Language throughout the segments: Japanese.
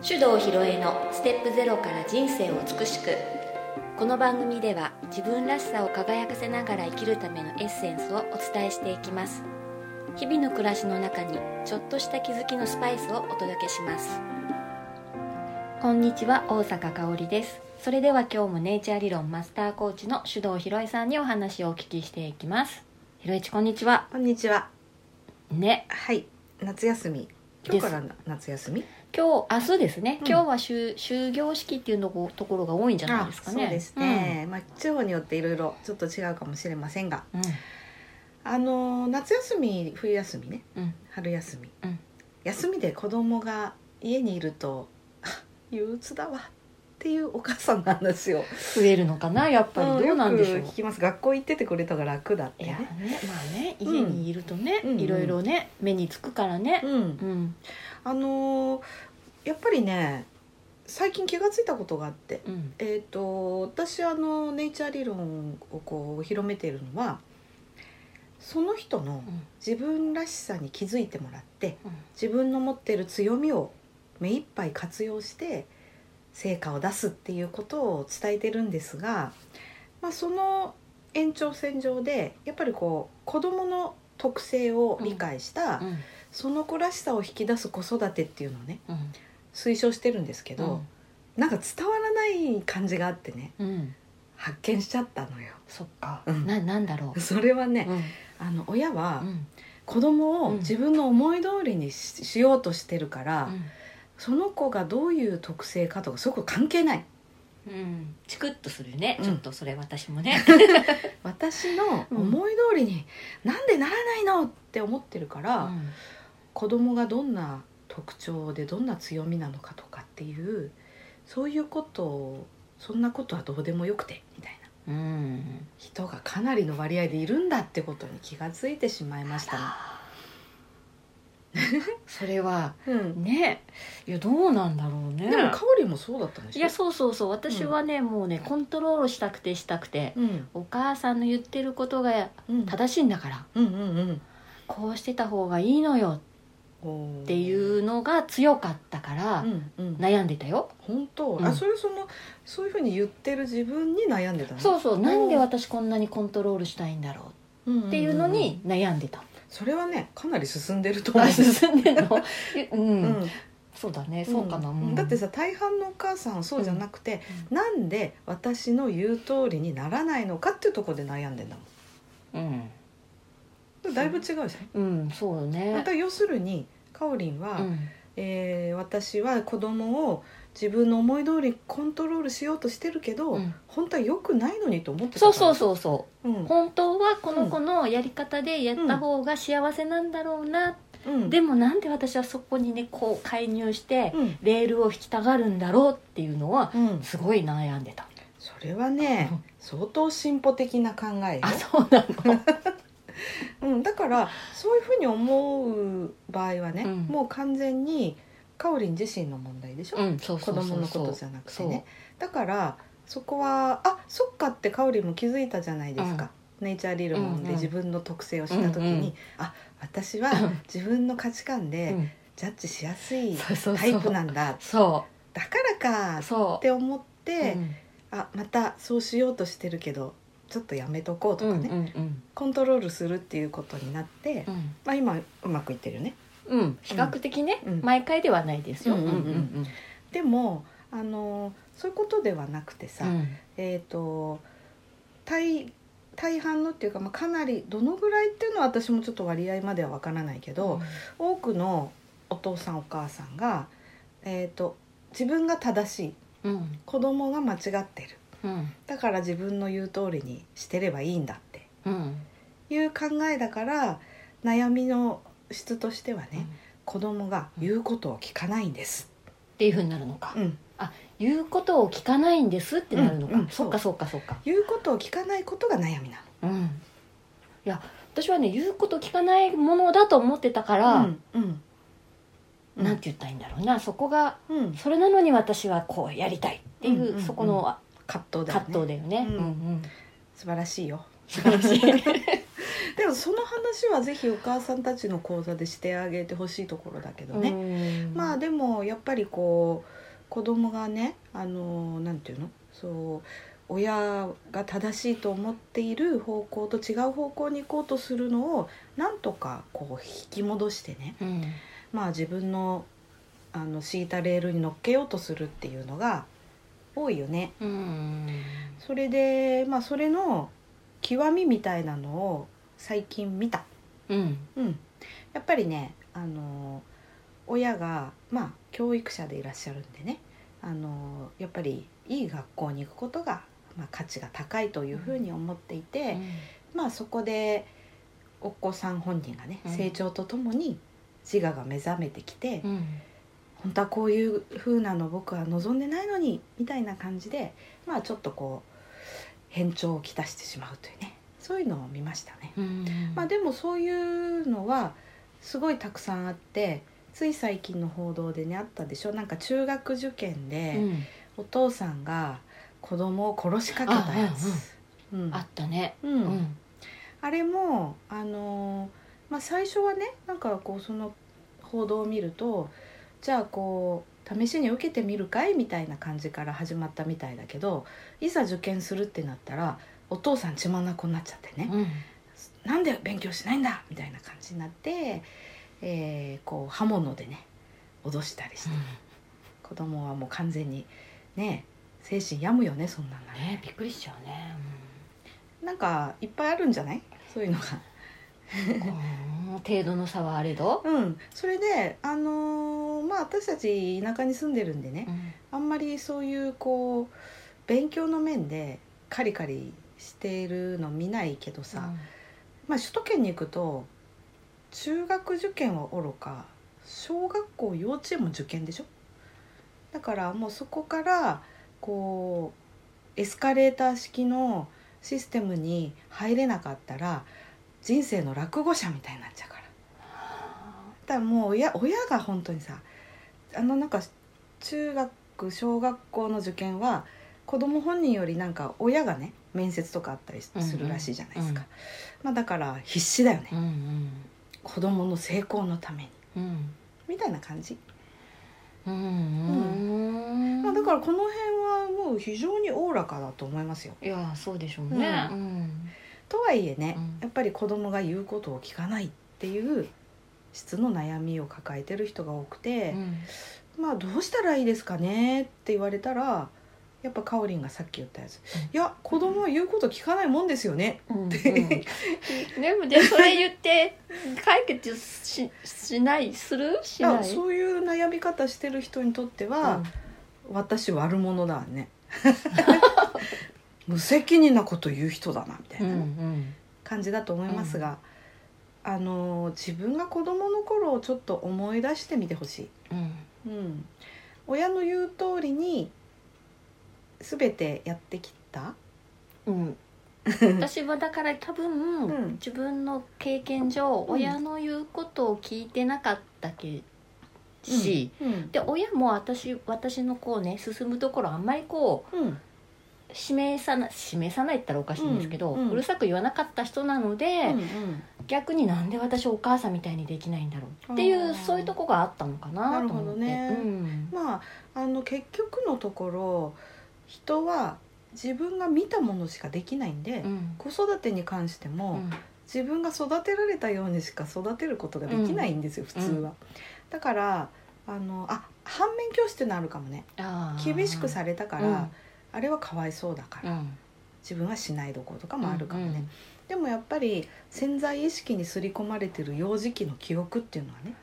手動ひろえのステップゼロから人生を美しくこの番組では自分らしさを輝かせながら生きるためのエッセンスをお伝えしていきます日々の暮らしの中にちょっとした気づきのスパイスをお届けしますこんにちは大阪香織ですそれでは今日もネイチャー理論マスターコーチの手動ひろえさんにお話をお聞きしていきますひろえちこんにちはこんにちは。ねはい。夏休み。今日からな夏休み？今日明日ですね、うん。今日は終終業式っていうのこところが多いんじゃないですかね。そうですね。まあ地方によっていろいろちょっと違うかもしれませんが、うん。あのー夏休み、冬休みね、うん。春休み。うん。休みで子供が家にいると、あ 憂鬱だわっていうお母さんの話を。増えるのかな？やっぱりどうなんでしょう？聞きます。学校行っててくれたから楽だってねね。まあね家にいるとね、うんいろいろね目につくからねうんう。んあのーやっぱりね、最近気がついたことがあって。うんえー、と私あのネイチャー理論をこう広めているのはその人のうん自分らしさに気づいてもらってうん自分の持っている強みを目いっぱい活用して成果を出すっていうことを伝えてるんですが、まあ、その延長線上でやっぱりこう子どもの特性を理解した、うんその子らしさを引き出す子育てっていうのをねうん。推奨してるんですけど、なんか伝わらない感じがあってねうんうん。発見しちゃったのよ。そっか、うん。ななんだろう、それはね、うん。あの親はうん。子供をうん。自分の思い通りにししようとしてるから、うんその子がどういう特性かとかそこ関係ない。うん、チクッとするね、うん。ちょっとそれ私もね。私の思い通りに、なんでならないのって思ってるから、うん。子供がどんな特徴でどんな強みなのかとかっていうそういうことをそんなことはどうでもよくてみたいな。うん。人がかなりの割合でいるんだってことに気がついてしまいました それはの。うん。ね。いやどうなんだろうね。でも香りもそうだったんでしょ？いやそうそうそう。私はね、もうねコントロールしたくてしたくてうん。お母さんの言ってることがうん。正しいんだからうんうんうん。こうしてた方がいいのよっっていうのが強かったからうんうん、悩んでたよ、本当、うん。あそれそのそういうふうに言ってる自分に悩んでたの？そうそう。なんで私こんなにコントロールしたいんだろうっていうのに悩んでた、それはねかなり進んでると思う。あ進んでんの？うん、うん。そうだね。そうかな、ん。だってさ大半のお母さんはそうじゃなくて、うなんで私の言う通りにならないのかっていうところで悩んでんだもうん。んだいぶ違うじゃん、うんそうよね。また要するにかおりんは、うん。えー私は子供を自分の思い通りコントロールしようとしてるけど、うん。本当は良くないのにと思ってたそうそうう、そうそう。うん。本当はこの子のやり方でやった方が幸せなんだろうな、うん、でもなんで私はそこにねこう介入してうん。レールを引きたがるんだろうっていうのはうん、すごい悩んでた。それはね、う ん相当進歩的な考えよ。あそうなの。うん、だからそういうふうに思う場合はね、うん。もう完全にかおりん自身の問題でしょ、うんそうそ子うそうそう。供のことじゃなくてね。だからそこはあそっかってかおりんも気づいたじゃないですか、ネイチャー理論うんうんで自分の特性を知った時に、うんうんあ私は自分の価値観うでん。ジャッジしやすいタイプなんだ。そだからかって思っうて、うん。あまたそうしようとしてるけどちょっとやめとこうとかね、うんうん。コントロールするっていうことになって、うん。まあ、今うまくいってるよねうん、うん、比較的ね、うん。毎回ではないですよ、うんうんうんうん。でもあのそういうことではなくてさ、うん。えっ、と大大半のっていうか、まあ、かなりどのぐらいっていうのは私もちょっと割合までは分からないけど、多くのお父さんお母さんが、えー、と自分が正しいうん。子供が間違ってる。うん。だから自分の言う通りにしてればいいんだってうん。いう考えだから悩みの質としてはね、子供が言うことを聞かないんです。っていうふうになるのか、うん。言うことを聞かないんですってなるのか、うんうんそっかそっかそっか。言うことを聞かないことが悩みなうん。いや私はね言うこと聞かないものだと思ってたから、の。うんうん。なんて言ったらいいんだろうな。そこがうん、それなのに私はこうやりたいっていう、うんうんうん。そこの葛藤だよね。葛藤だよね。うん。うんうん。素晴らしいよ。素晴らしい。でもその話はぜひお母さんたちの講座でしてあげてほしいところだけどね、ねまあでもやっぱりこう子供がねあのなんていうの？そう親が正しいと思っている方向と違う方向に行こうとするのをなんとかこう引き戻してね。うん。まあ自分のあの敷いたレールに乗っけようとするっていうのが多いよね。うん。それでまあそれの極みみたいなのを最近見た。うん。うん、やっぱりねあの親がまあ教育者でいらっしゃるんでねあのやっぱりいい学校に行くことが、まあ、価値が高いというふうに思っていて、まあそこでお子さん本人がね、うん。成長とともに自我が目覚めてきて、うん。本当はこういう風なの僕は望んでないのにみたいな感じでまあちょっとこう変調をきたしてしまうというねそういうのを見ましたね。うんまあ、でもそういうのはすごいたくさんあってつい最近の報道でねあったでしょ？なんか中学受験でうん。お父さんが子供を殺しかけたやつ。うん。あったね。うん。うん。あれもあのーまあ、最初はねなんかこうその報道を見るとじゃあこう試しに受けてみるかい？みたいな感じから始まったみたいだけどいざ受験するってなったらお父さん血眼になっちゃってね、うん。なんで勉強しないんだ？みたいな感じになって、えーこう刃物でね脅したりして、子供はもう完全にね精神病むよねそんなんがねねびっくりしちゃうね。なんかいっぱいあるんじゃない？そういうのが。うん。程度の差はあれど？うん、それであのーまあ私たち田舎に住んでるんでねうん。あんまりそういうこう勉強の面でカリカリしているの見ないけどさ、まあ首都圏に行くと中学受験はおろか小学校幼稚園も受験でしょ？だからもうそこからこうエスカレーター式のシステムに入れなかったら人生の落語者みたいになっちゃうから。だからもう親親が本当にさあのなんか中学小学校の受験は子供本人よりなんか親がね面接とかあったりするらしいじゃないですか、まあ、だから必死だよね、うんうん子供の成功のために。うんみたいな感じ、うんうん。まあ、だからこの辺はもう非常におおらかだと思いますよ。いやそうでしょうね。ううん。とはいえね、うん。やっぱり子供が言うことを聞かないっていう質の悩みを抱えてる人が多くて、うん。まあどうしたらいいですかねって言われたらやっぱかおりんがさっき言ったやつ、うん。いや子供は言うこと聞かないもんですよね。うんうん。でもでそれ言って解決ししないする？しない？あそういう悩み方してる人にとっては、私悪者だね。無責任なこと言う人だなみたいうんうな、ん。感じだと思いますが、あの自分が子供の頃をちょっと思い出してみてほしい、うん。うん、親の言う通りに全てやってきた？うん。私はだから多分、うん。自分の経験上、うん親の言うことを聞いてなかったけし、うん。で親も私私のこうね進むところあんまりこううん。示さな示さないって言ったらおかしいんですけど、ううん。るさく言わなかった人なので、うん逆になんで私お母さんみたいにできないんだろうっていうそういうとこがあったのかなと思って。なるほどね。うん。まああの結局のところ人は自分が見たものしかできないんで、うん。子育てに関しても、うん。自分が育てられたようにしか育てることができないんですよ、普通は。だからあのあ反面教師ってのあるかもね。厳しくされたから、うん。あれはかわいそうだから、うん。自分はしないどころとかもあるかもね、うん。でもやっぱり潜在意識に刷り込まれてる幼児期の記憶っていうのはね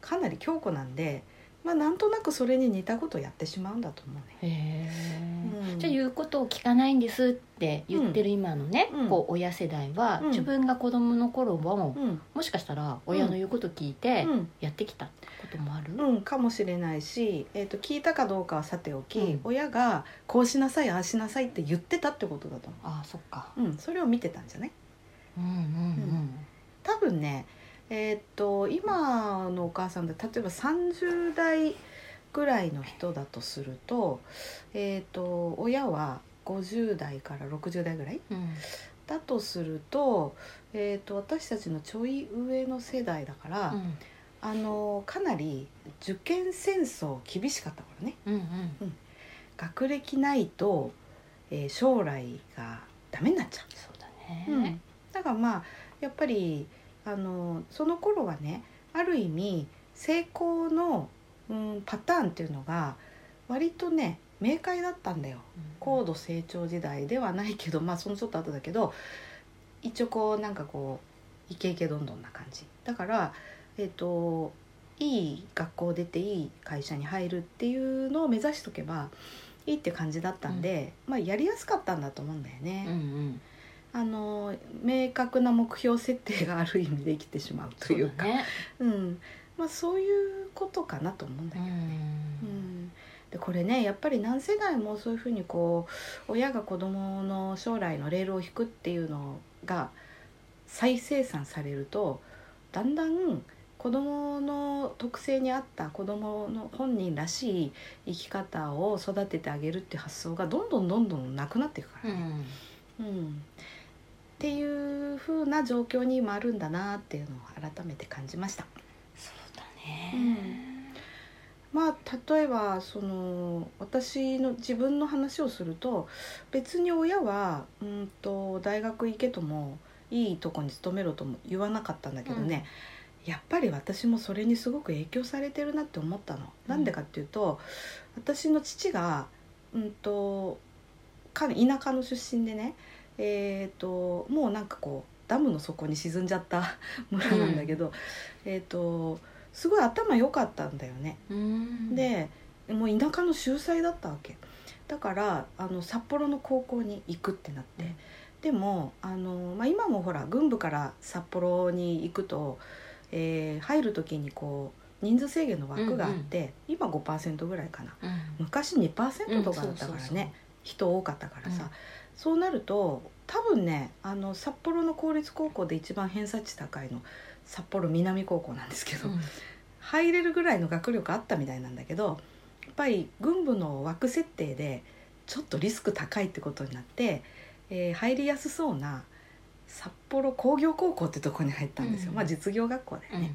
かなり強固なんでまあなんとなくそれに似たことをやってしまうんだと思うね。へえうん。じゃあ言うことを聞かないんですって言ってる今のね、うん。こう親世代は、うん。自分が子供の頃もうん。もしかしたら親の言うこと聞いてうん。やってきたこともある、うん、かもしれないし、えー、と聞いたかどうかはさておき、うん。親がこうしなさいああしなさいって言ってたってことだと思ああそっか。う、うん、それを見てたんじゃない？うん。うん。多分ねえっ、と今のお母さんで例えば30代ぐらいの人だとすると,、えっと親は50代から60代ぐらいうん。うんだとするとえー、と私たちのちょい上の世代だから、うん。あのかなり受験戦争厳しかったからね。うんうん。学歴ないと、えー将来がダメになっちゃそうだう、ねだからまあやっぱりあのその頃はねある意味成功の、うん、パターンっていうのが割とね明快だったんだよ。高度成長時代ではないけどまあそのちょっと後だけど一応こうなんかこうイケイケどんどんな感じ。だからえっ、といい学校出ていい会社に入るっていうのを目指しとけばいいって感じだったんで、まあやりやすかったんだと思うんだよね。うんうんあの明確な目標設定がある意味できてしまうとそいううかだね。うん。まあ、そういうことかなと思うんだうけど、ん。うん。でこれねやっぱり何世代もそういうふうにこう親が子供の将来のレールを引くっていうのが再生産されるとだんだん子供の特性に合った子供の本人らしい生き方を育ててあげるって発想がどんどんどんどんなくなっていくかうらね。ん。うんっていう風な状況に今あるんだなっていうのを改めて感じました。そうだね。まあ例えばその私の自分の話をすると別に親はうんと大学行けともいいとこに勤めろとも言わなかったんだけどね、やっぱり私もそれにすごく影響されてるなって思ったの。なんでかっていうと私の父がうんとか田舎の出身でねえー、ともうなんかこうダムの底に沈んじゃった 村なんだけど、えー、とすごい頭良かったんだよね。うん。でもう田舎の秀才だったわけ。だからあの札幌の高校に行くってなって、うんでもあの、まあ、今もほら軍部から札幌に行くと、えー入る時にこう人数制限の枠があって、今5%ぐらいかな。うん。昔2%とかだったからね、人多かったからさ、うんそうなると多分ねあの札幌の公立高校で一番偏差値高いの札幌南高校なんですけど、うん。入れるぐらいの学力あったみたいなんだけどやっぱり軍部の枠設定でちょっとリスク高いってことになって、えー入りやすそうな札幌工業高校ってとこに入ったんですよ、うん。まあ実業学校だよね。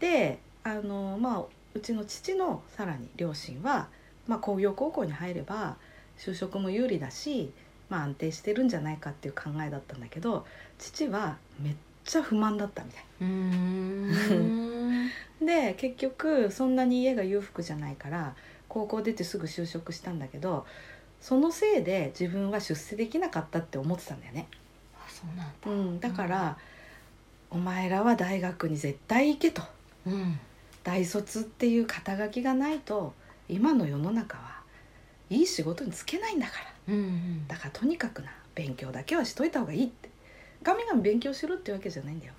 であのまあうちの父のさらに両親は、まあ、工業高校に入れば就職も有利だし、まあ、安定してるんじゃないかっていう考えだったんだけど父はめっちゃ不満だったみたい。うん。で結局そんなに家が裕福じゃないから高校出てすぐ就職したんだけどそのせいで自分は出世できなかったって思ってたんだよね、あそうなんだ。うん、だから、お前らは大学に絶対行けと。うん。大卒っていう肩書きがないと今の世の中はいい仕事に就けないんだからうん。だからとにかくな勉強だけはしといた方がいいって。ガミガミ勉強しろってわけじゃないんだよ。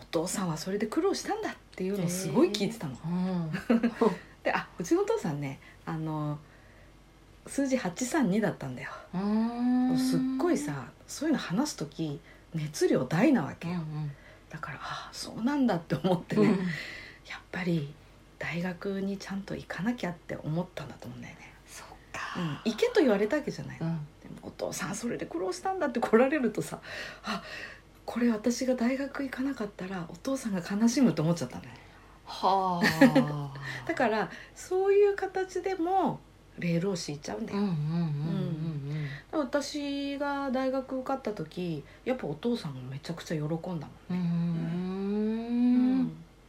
お父さんはそれで苦労したんだっていうのをすごい聞いてたの。うん。であうちのお父さんねあの数字832だったんだよ、うん。すっごいさそういうの話す時熱量大なわけ。よ、うん。だからあそうなんだって思ってね、うん。やっぱり大学にちゃんと行かなきゃって思ったんだと思うんだよね、行けと言われたわけじゃない、うん。でもお父さんそれで苦労したんだって来られるとさあこれ私が大学行かなかったらお父さんが悲しむと思っちゃったのね。はあ。だからそういう形でもレールを敷いちゃうんだよ、うんうんうん私が大学受かった時やっぱお父さんもめちゃくちゃ喜んだもん、うんうん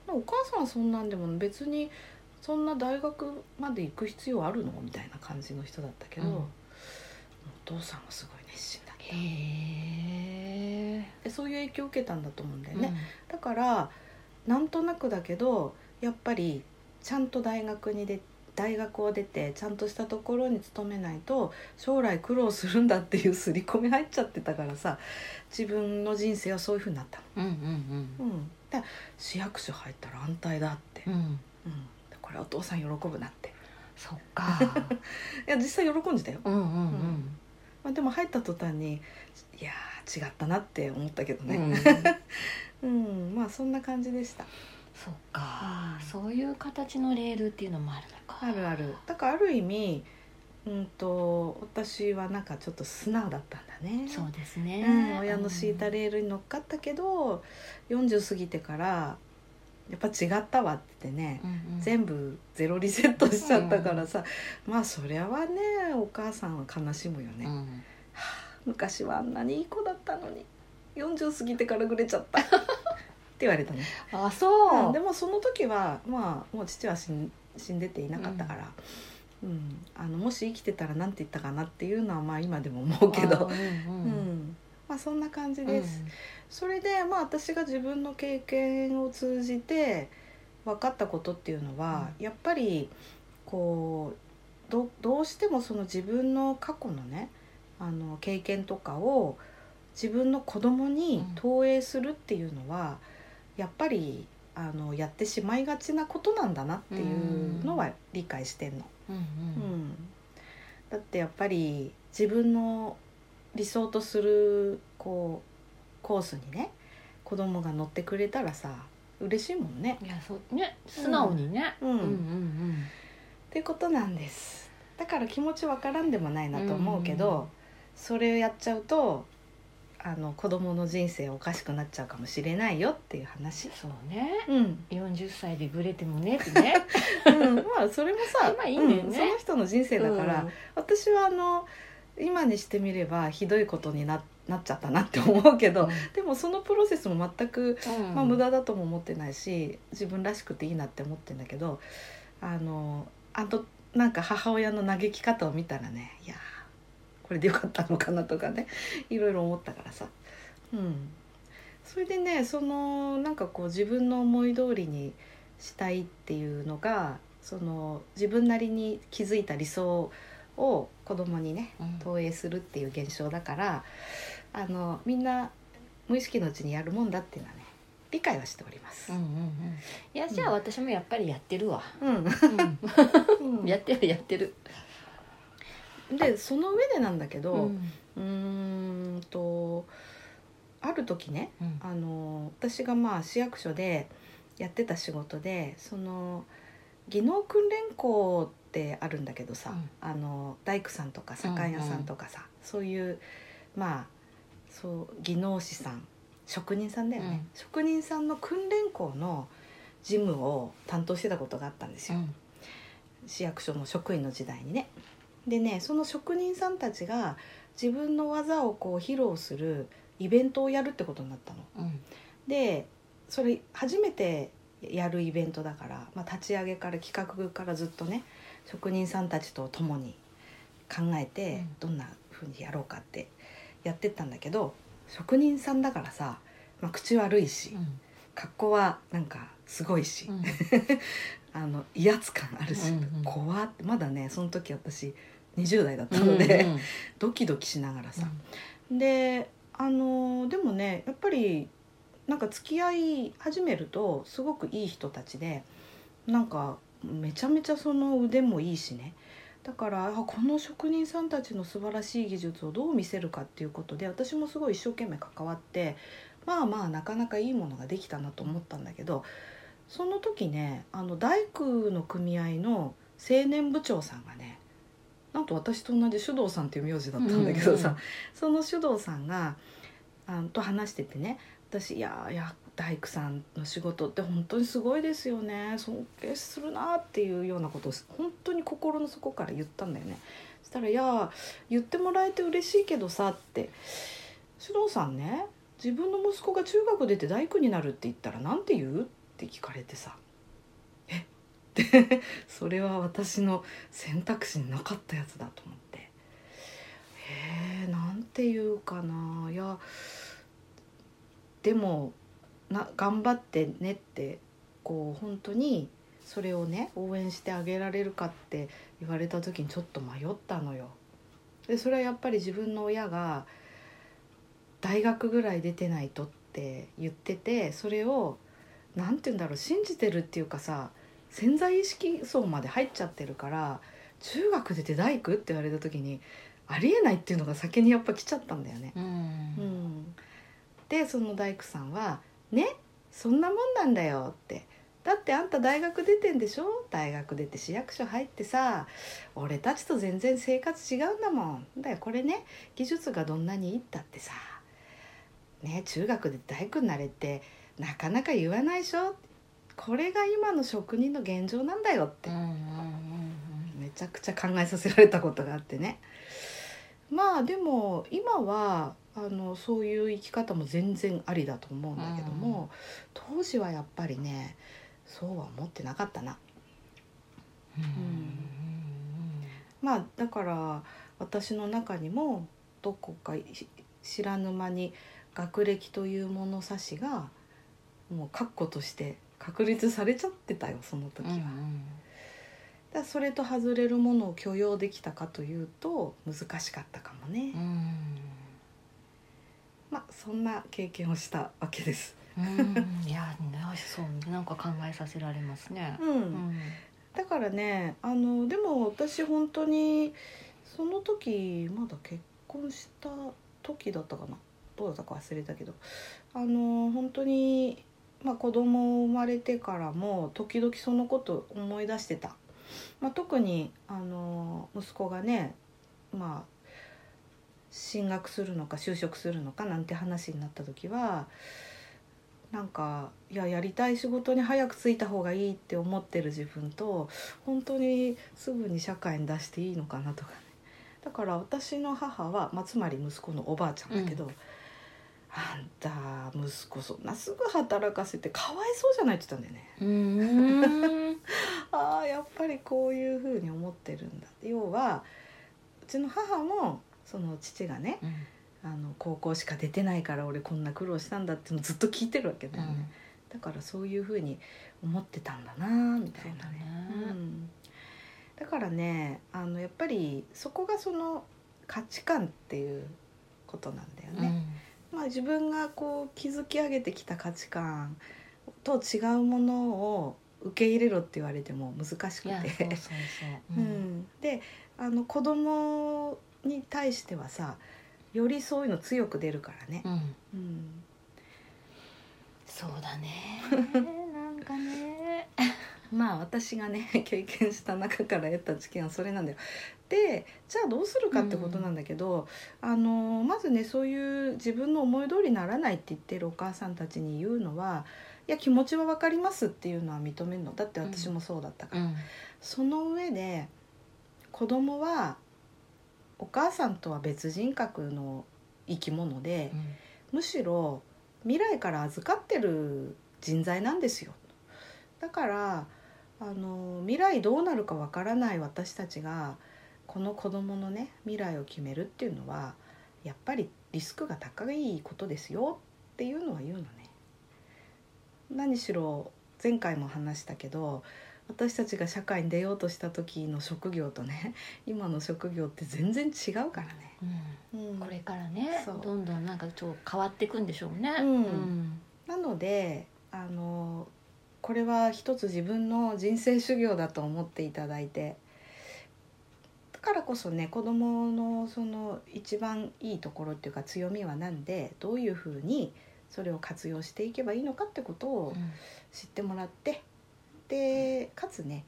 うん。お母さんはそんなんでも別にそんな大学まで行く必要あるの？みたいな感じの人だったけど、うん。お父さんはすごい熱心だった。へえでそういう影響を受けたんだと思うんだよね、だからなんとなくだけどやっぱりちゃんと大学にで大学を出てちゃんとしたところに勤めないと将来苦労するんだっていう刷り込み入っちゃってたからさ自分の人生はそういうふうになったうんうんの。うん、で市役所入ったら安泰だって、うんうん。うん、これお父さん喜ぶなって。そっか。いや実際喜んでたよ、うんうんうん。まあ、でも入った途端にいやー違ったなって思ったけどうん。ね、うん まあそんな感じでした。そっか。うん。そういう形のレールっていうのもあるのか。あるある。だからある意味うんと私はなんかちょっと素直だったんだね。そうですね、うん、親の敷いたレールに乗っかったけど、40過ぎてからやっぱ違ったわってね、うんうん。全部ゼロリセットしちゃったからさ、まあそりゃはねお母さんは悲しむよね、はあうん昔はあんなにいい子だったのに40過ぎてからぐれちゃった。って言われたね、あそう、うんでもその時はまあもう父は死ん死んでていなかったから、うん。あのもし生きてたら何て言ったかなっていうのはまあ今でも思うけど、あうんうん。うんまあそんな感じです。それでまあ私が自分の経験を通じて分かったことっていうのは、やっぱりこうどどうしてもその自分の過去のねあの経験とかを自分の子供に投影するっていうのは、やっぱりあのやってしまいがちなことなんだなっていうのは理解してんの。うんううんん、だってやっぱり自分の理想とするこうコースにね子供が乗ってくれたらさ嬉しいもんね。いやそうね素直にね、うん。うん。うんってことなんです。だから気持ちわからんでもないなと思うけど、それをやっちゃうとあの子供の人生おかしくなっちゃうかもしれないよっていう話。そうね。うん、40歳でグレてもねってね。うん、まあそれもさ、まあいいんだよね。うん。その人の人生だから、うん。私はあの今にしてみればひどいことにななっちゃったなって思うけど、でもそのプロセスも全く、うん。まあ、無駄だとも思ってないし自分らしくていいなって思ってんだけどあのあとなんか母親の嘆き方を見たらねいやーこれでよかったのかなとかねいろいろ思ったからさ。うん、それでねそのなんかこう自分の思い通りにしたいっていうのがその自分なりに気づいた理想を子供にねうん。投影するっていう現象だからあのみんな無意識のうちにやるもんだっていうのはね理解はしております。うん。うんうん。いやじゃあ私もやっぱりやってるわ、うん。うん。やってるやってる。でその上でなんだけど、うん。んとある時ねうん。あの私がまあ市役所でやってた仕事でその技能訓練校ってあるんだけどさ、あの大工さんとか左官屋さんとかさ、そういうまあそう技能士さん職人さんだよね、うん。職人さんの訓練校の事務を担当してたことがあったんですよ、うん。市役所の職員の時代にね。でねその職人さんたちが自分の技をこう披露するイベントをやるってことになったの。うん。でそれ初めてやるイベントだから、まあ、立ち上げから企画からずっとね職人さんたちと共に考えてうん。どんな風にやろうかってやってったんだけど職人さんだからさ、まあ、口悪いしうん。格好はなんかすごいし、うん。あの威圧感あるし、うんうん怖ってまだねその時私20代だったので、うん ドキドキしながらさ、であのでもねやっぱりなんか付き合い始めるとすごくいい人たちでなんかめちゃめちゃその腕もいいしね。だからあこの職人さんたちの素晴らしい技術をどう見せるかっていうことで私もすごい一生懸命関わってまあまあなかなかいいものができたなと思ったんだけどその時ねあの大工の組合の青年部長さんがねなんと私と同じ手動さんっていう名字だったんだけどさ、うんうんその手動さんがあと話しててね私いやいや大工さんの仕事って本当にすごいですよね。尊敬するなっていうようなことを本当に心の底から言ったんだよね。そしたら「いや言ってもらえて嬉しいけどさ」って「手動さんね自分の息子が中学出て大工になるって言ったら何て言う?」って聞かれてさ「え？っ?」てそれは私の選択肢になかったやつだと思って。へえなんて言うかな。いやでもな頑張ってねってこう本当にそれをね応援してあげられるかって言われた時にちょっと迷ったのよ。でそれはやっぱり自分の親が大学ぐらい出てないとって言っててそれをなんて言うんだろう信じてるっていうかさ潜在意識層まで入っちゃってるから中学出て大工って言われた時にありえないっていうのが先にやっぱ来ちゃったんだよね。うんうん、でその大工さんは「ねそんなもんなんだよ」って。だってあんた大学出てんでしょ？大学出て市役所入ってさ俺たちと全然生活違うんだもん。だよこれね技術がどんなにいいったってさ。ね中学で大工になれってなかなか言わないでしょ？これが今の職人の現状なんだよって。うんうんうん。めちゃくちゃ考えさせられたことがあってね。まあでも今はあのそういう生き方も全然ありだと思うんだけども、当時はやっぱりねそうは思ってなかったな。うん。まあだから私の中にもどこかし知らぬ間に学歴という物差しがもう確固として確立されちゃってたよその時は。うんうん。だそれと外れるものを許容できたかというと難しかったかもね、うんまあそんな経験をしたわけです。うん。いやねそうなんか考えさせられますね。うん。うん。だからねあのでも私本当にその時まだ結婚した時だったかな。どうだったか忘れたけど。あの本当に、まあ、子供生まれてからも時々そのこと思い出してた、まあ、特にあの息子がねまあ進学するのか就職するのかなんて話になった時はなんかいややりたい仕事に早く就いた方がいいって思ってる自分と本当にすぐに社会に出していいのかなとかね。だから私の母は、まあ、つまり息子のおばあちゃんだけど、あんた息子そんなすぐ働かせてかわいそうじゃないって言ったんだよね。うん。ああやっぱりこういうふうに思ってるんだ。要はうちの母もその父がねあの高校しか出てないから俺こんな苦労したんだってずっと聞いてるわけだよね、だからそういうふうに思ってたんだなみたいなね。だね。うん、だからねあのやっぱりそこがその価値観っていうことなんだよね、まあ、自分がこう築き上げてきた価値観と違うものを受け入れろって言われても難しくいやそうそうて。であの子供に対してはさよりそういうの強く出るからね。うんうんそうだね。なんかね。まあ私がね 経験した中から得た知見はそれなんだよ。でじゃあどうするかってことなんだけど、あのまずねそういう自分の思い通りにならないって言ってるお母さんたちに言うのはいや気持ちは分かりますっていうのは認めるのだって私もそうだったから、うんその上で子供はお母さんとは別人格の生き物で、むしろ未来から預かってる人材なんですよ。だからあの未来どうなるかわからない私たちがこの子供のね未来を決めるっていうのはやっぱりリスクが高いことですよ。っていうのは言うのね。何しろ前回も話したけど私たちが社会に出ようとした時の職業とね 今の職業って全然違うからね、うん。うん。これからねどんどんなんかちょっと変わっていくんでしょうね。うん。なのであのこれは一つ自分の人生修行だと思っていただいてだからこそね子どものその一番いいところっていうか強みは何でどういうふうにそれを活用していけばいいのかってことを知ってもらってでかつね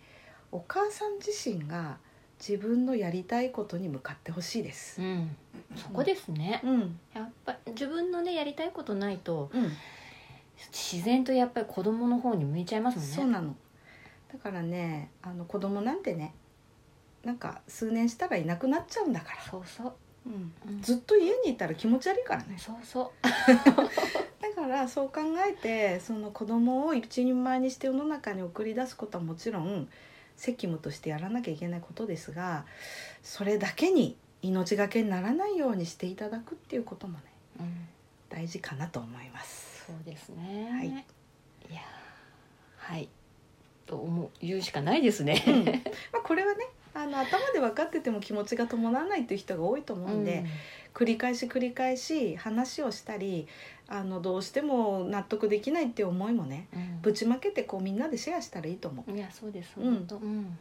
お母さん自身が自分のやりたいことに向かってほしいですう。んそこですね。うん、やっぱ自分のねやりたいことないとうん自然とやっぱり子供の方に向いちゃいますもんね。そうなのだからねあの子供なんてねなんか数年したらいなくなっちゃうんだから、そうそう。うんうんずっと家にいたら気持ち悪いからねそうそう。だからそう考えてその子供を一人前にして世の中に送り出すことはもちろん責務としてやらなきゃいけないことですがそれだけに命がけにならないようにしていただくっていうこともねうん大事かなと思います。そうですね。はいいやはいと思う言うしかないですね。うんまあ、これはねあの頭で分かってても気持ちが伴わないっていう人が多いと思うんで、繰り返し繰り返し話をしたりあのどうしても納得できないっていう思いもねうん。ぶちまけてこうみんなでシェアしたらいいと思う。いやそうです。うんうん。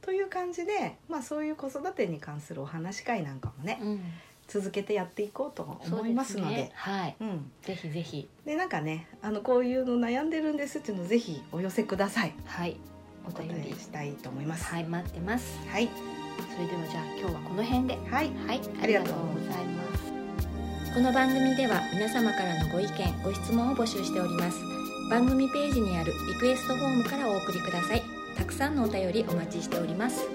という感じで、まあ、そういう子育てに関するお話会なんかもねうん。続けてやっていこうと思いますので。ね、はい。うん、ぜひぜひ。でなんかねあのこういうの悩んでるんですっていうのをぜひお寄せください。はいお便り。えしたいと思います。はい待ってます。はい。それではじゃあ今日はこの辺で。はい。はい。ありがとうございます。この番組では皆様からのご意見ご質問を募集しております。番組ページにあるリクエストフォームからお送りください。たくさんのお便りお待ちしております